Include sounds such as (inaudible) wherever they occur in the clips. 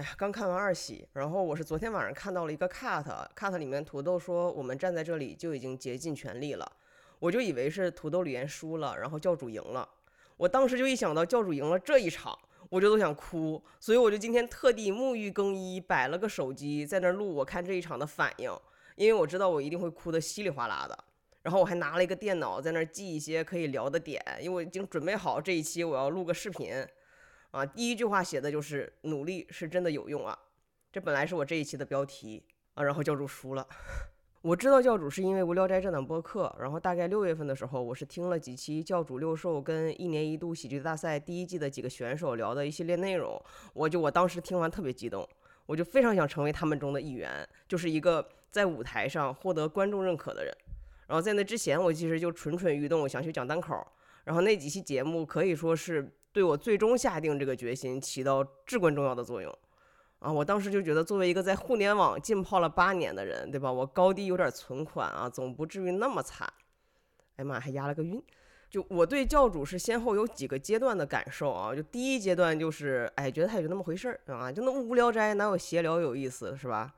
哎呀，刚看完二喜，然后我是昨天晚上看到了一个 cut，cut 里面土豆说我们站在这里就已经竭尽全力了，我就以为是土豆李岩输了，然后教主赢了。我当时就一想到教主赢了这一场，我就都想哭，所以我就今天特地沐浴更衣，摆了个手机在那儿录我看这一场的反应，因为我知道我一定会哭得稀里哗啦的。然后我还拿了一个电脑在那儿记一些可以聊的点，因为我已经准备好这一期我要录个视频。啊，第一句话写的就是努力是真的有用啊，这本来是我这一期的标题啊，然后教主输了。(laughs) 我知道教主是因为无聊斋这档播客，然后大概六月份的时候，我是听了几期教主六兽跟一年一度喜剧大赛第一季的几个选手聊的一系列内容，我就我当时听完特别激动，我就非常想成为他们中的一员，就是一个在舞台上获得观众认可的人。然后在那之前，我其实就蠢蠢欲动，想去讲单口，然后那几期节目可以说是。对我最终下定这个决心起到至关重要的作用，啊，我当时就觉得作为一个在互联网浸泡了八年的人，对吧？我高低有点存款啊，总不至于那么惨。哎妈，还押了个韵。就我对教主是先后有几个阶段的感受啊，就第一阶段就是，哎，觉得他也就那么回事儿啊，就那么无聊斋，哪有闲聊有意思，是吧？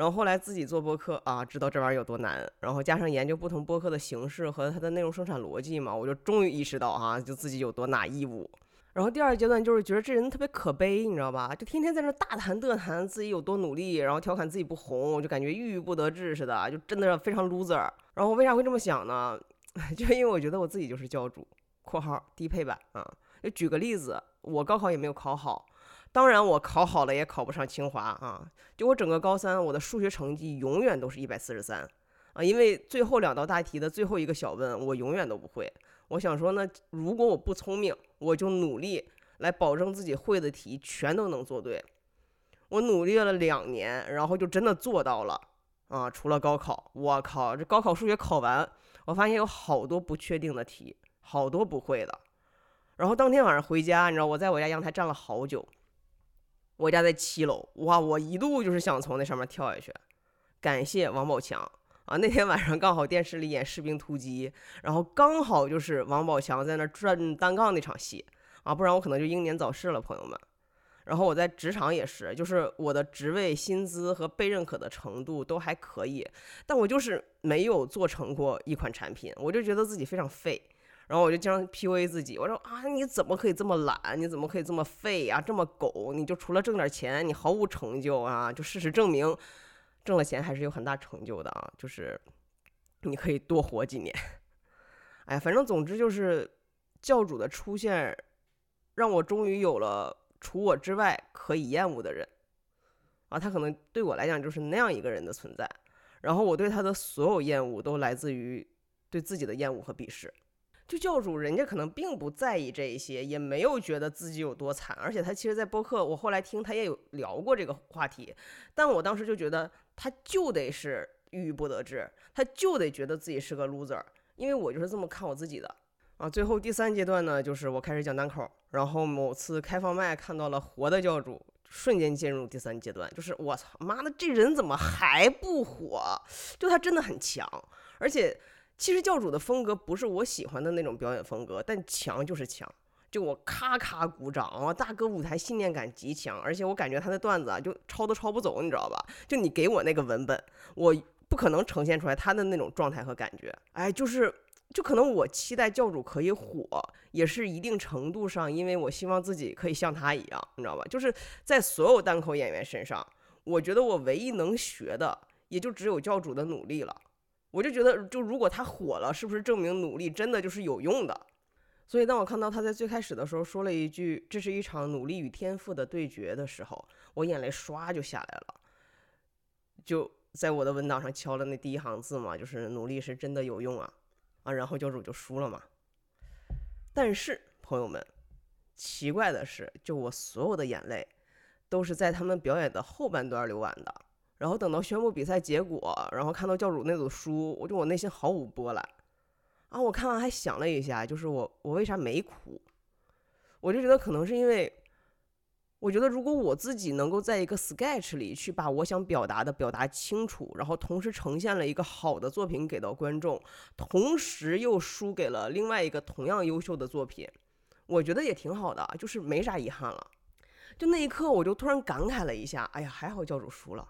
然后后来自己做播客啊，知道这玩意儿有多难，然后加上研究不同播客的形式和它的内容生产逻辑嘛，我就终于意识到哈，就自己有多拿义务。然后第二阶段就是觉得这人特别可悲，你知道吧？就天天在那大谈特谈自己有多努力，然后调侃自己不红，我就感觉郁郁不得志似的，就真的非常 loser。然后为啥会这么想呢？(laughs) 就因为我觉得我自己就是教主（括号低配版）啊。就举个例子，我高考也没有考好，当然我考好了也考不上清华啊。就我整个高三，我的数学成绩永远都是一百四十三啊，因为最后两道大题的最后一个小问我永远都不会。我想说呢，如果我不聪明，我就努力来保证自己会的题全都能做对。我努力了两年，然后就真的做到了啊！除了高考，我靠，这高考数学考完，我发现有好多不确定的题，好多不会的。然后当天晚上回家，你知道我在我家阳台站了好久。我家在七楼，哇！我一度就是想从那上面跳下去。感谢王宝强。啊，那天晚上刚好电视里演《士兵突击》，然后刚好就是王宝强在那转单杠那场戏啊，不然我可能就英年早逝了，朋友们。然后我在职场也是，就是我的职位、薪资和被认可的程度都还可以，但我就是没有做成过一款产品，我就觉得自己非常废。然后我就经常 PUA 自己，我说啊，你怎么可以这么懒？你怎么可以这么废啊？这么狗？你就除了挣点钱，你毫无成就啊？就事实证明。挣了钱还是有很大成就的啊，就是你可以多活几年。(laughs) 哎，反正总之就是教主的出现，让我终于有了除我之外可以厌恶的人啊。他可能对我来讲就是那样一个人的存在，然后我对他的所有厌恶都来自于对自己的厌恶和鄙视。就教主，人家可能并不在意这一些，也没有觉得自己有多惨，而且他其实，在播客，我后来听他也有聊过这个话题，但我当时就觉得他就得是郁郁不得志，他就得觉得自己是个 loser，因为我就是这么看我自己的啊。最后第三阶段呢，就是我开始讲单口，然后某次开放麦看到了活的教主，瞬间进入第三阶段，就是我操妈的，这人怎么还不火？就他真的很强，而且。其实教主的风格不是我喜欢的那种表演风格，但强就是强，就我咔咔鼓掌啊！大哥舞台信念感极强，而且我感觉他的段子啊，就抄都抄不走，你知道吧？就你给我那个文本，我不可能呈现出来他的那种状态和感觉。哎，就是，就可能我期待教主可以火，也是一定程度上，因为我希望自己可以像他一样，你知道吧？就是在所有单口演员身上，我觉得我唯一能学的，也就只有教主的努力了。我就觉得，就如果他火了，是不是证明努力真的就是有用的？所以当我看到他在最开始的时候说了一句“这是一场努力与天赋的对决”的时候，我眼泪唰就下来了，就在我的文档上敲了那第一行字嘛，就是“努力是真的有用啊”，啊，然后教主就输了嘛。但是朋友们，奇怪的是，就我所有的眼泪，都是在他们表演的后半段流完的。然后等到宣布比赛结果，然后看到教主那组输，我就我内心毫无波澜。啊，我看完还想了一下，就是我我为啥没哭？我就觉得可能是因为，我觉得如果我自己能够在一个 sketch 里去把我想表达的表达清楚，然后同时呈现了一个好的作品给到观众，同时又输给了另外一个同样优秀的作品，我觉得也挺好的，就是没啥遗憾了。就那一刻，我就突然感慨了一下，哎呀，还好教主输了。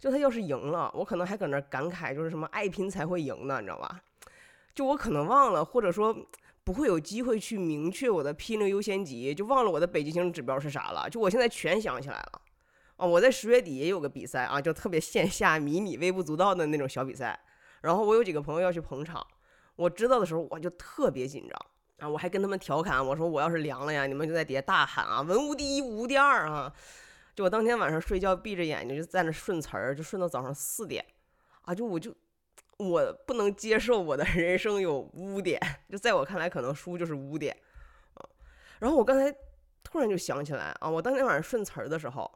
就他要是赢了，我可能还搁那感慨，就是什么爱拼才会赢呢，你知道吧？就我可能忘了，或者说不会有机会去明确我的 P 零优先级，就忘了我的北极星指标是啥了。就我现在全想起来了。啊，我在十月底也有个比赛啊，就特别线下迷你微不足道的那种小比赛。然后我有几个朋友要去捧场，我知道的时候我就特别紧张啊，我还跟他们调侃，我说我要是凉了呀，你们就在底下大喊啊，文无第一，武无第二啊。我当天晚上睡觉闭着眼睛就在那顺词儿，就顺到早上四点，啊，就我就我不能接受我的 (laughs) 人生有污点，就在我看来可能书就是污点啊。然后我刚才突然就想起来啊，我当天晚上顺词儿的时候，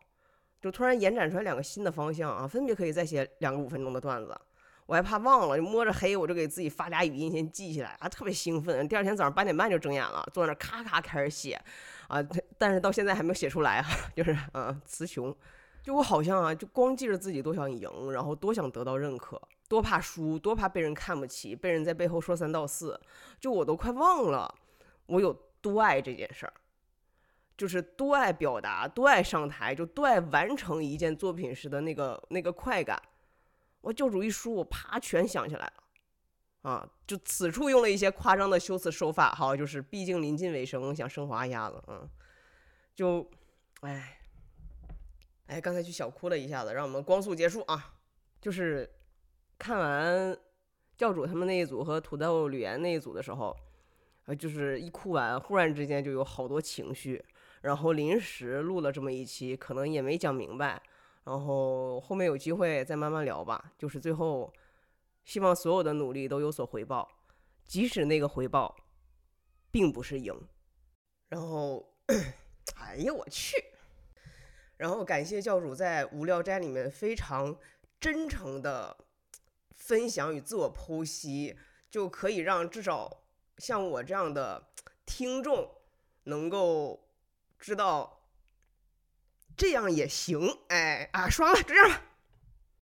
就突然延展出来两个新的方向啊，分别可以再写两个五分钟的段子。我还怕忘了，就摸着黑，我就给自己发俩语音先记起来啊，特别兴奋。第二天早上八点半就睁眼了，坐在那咔咔开始写啊，但是到现在还没有写出来啊，(laughs) 就是嗯词穷。就我好像啊，就光记着自己多想赢，然后多想得到认可，多怕输，多怕被人看不起，被人在背后说三道四，就我都快忘了我有多爱这件事儿，就是多爱表达，多爱上台，就多爱完成一件作品时的那个那个快感。我教主一输，我啪全想起来了，啊，就此处用了一些夸张的修辞手法，好，就是毕竟临近尾声，想升华一下子，嗯，就，哎，哎，刚才去小哭了一下子，让我们光速结束啊，就是看完教主他们那一组和土豆吕岩那一组的时候，啊，就是一哭完，忽然之间就有好多情绪，然后临时录了这么一期，可能也没讲明白。然后后面有机会再慢慢聊吧。就是最后，希望所有的努力都有所回报，即使那个回报并不是赢。然后，(clears throat) 哎呀，我去！然后感谢教主在《无聊斋》里面非常真诚的分享与自我剖析，就可以让至少像我这样的听众能够知道。这样也行，哎啊，爽了，就这样吧。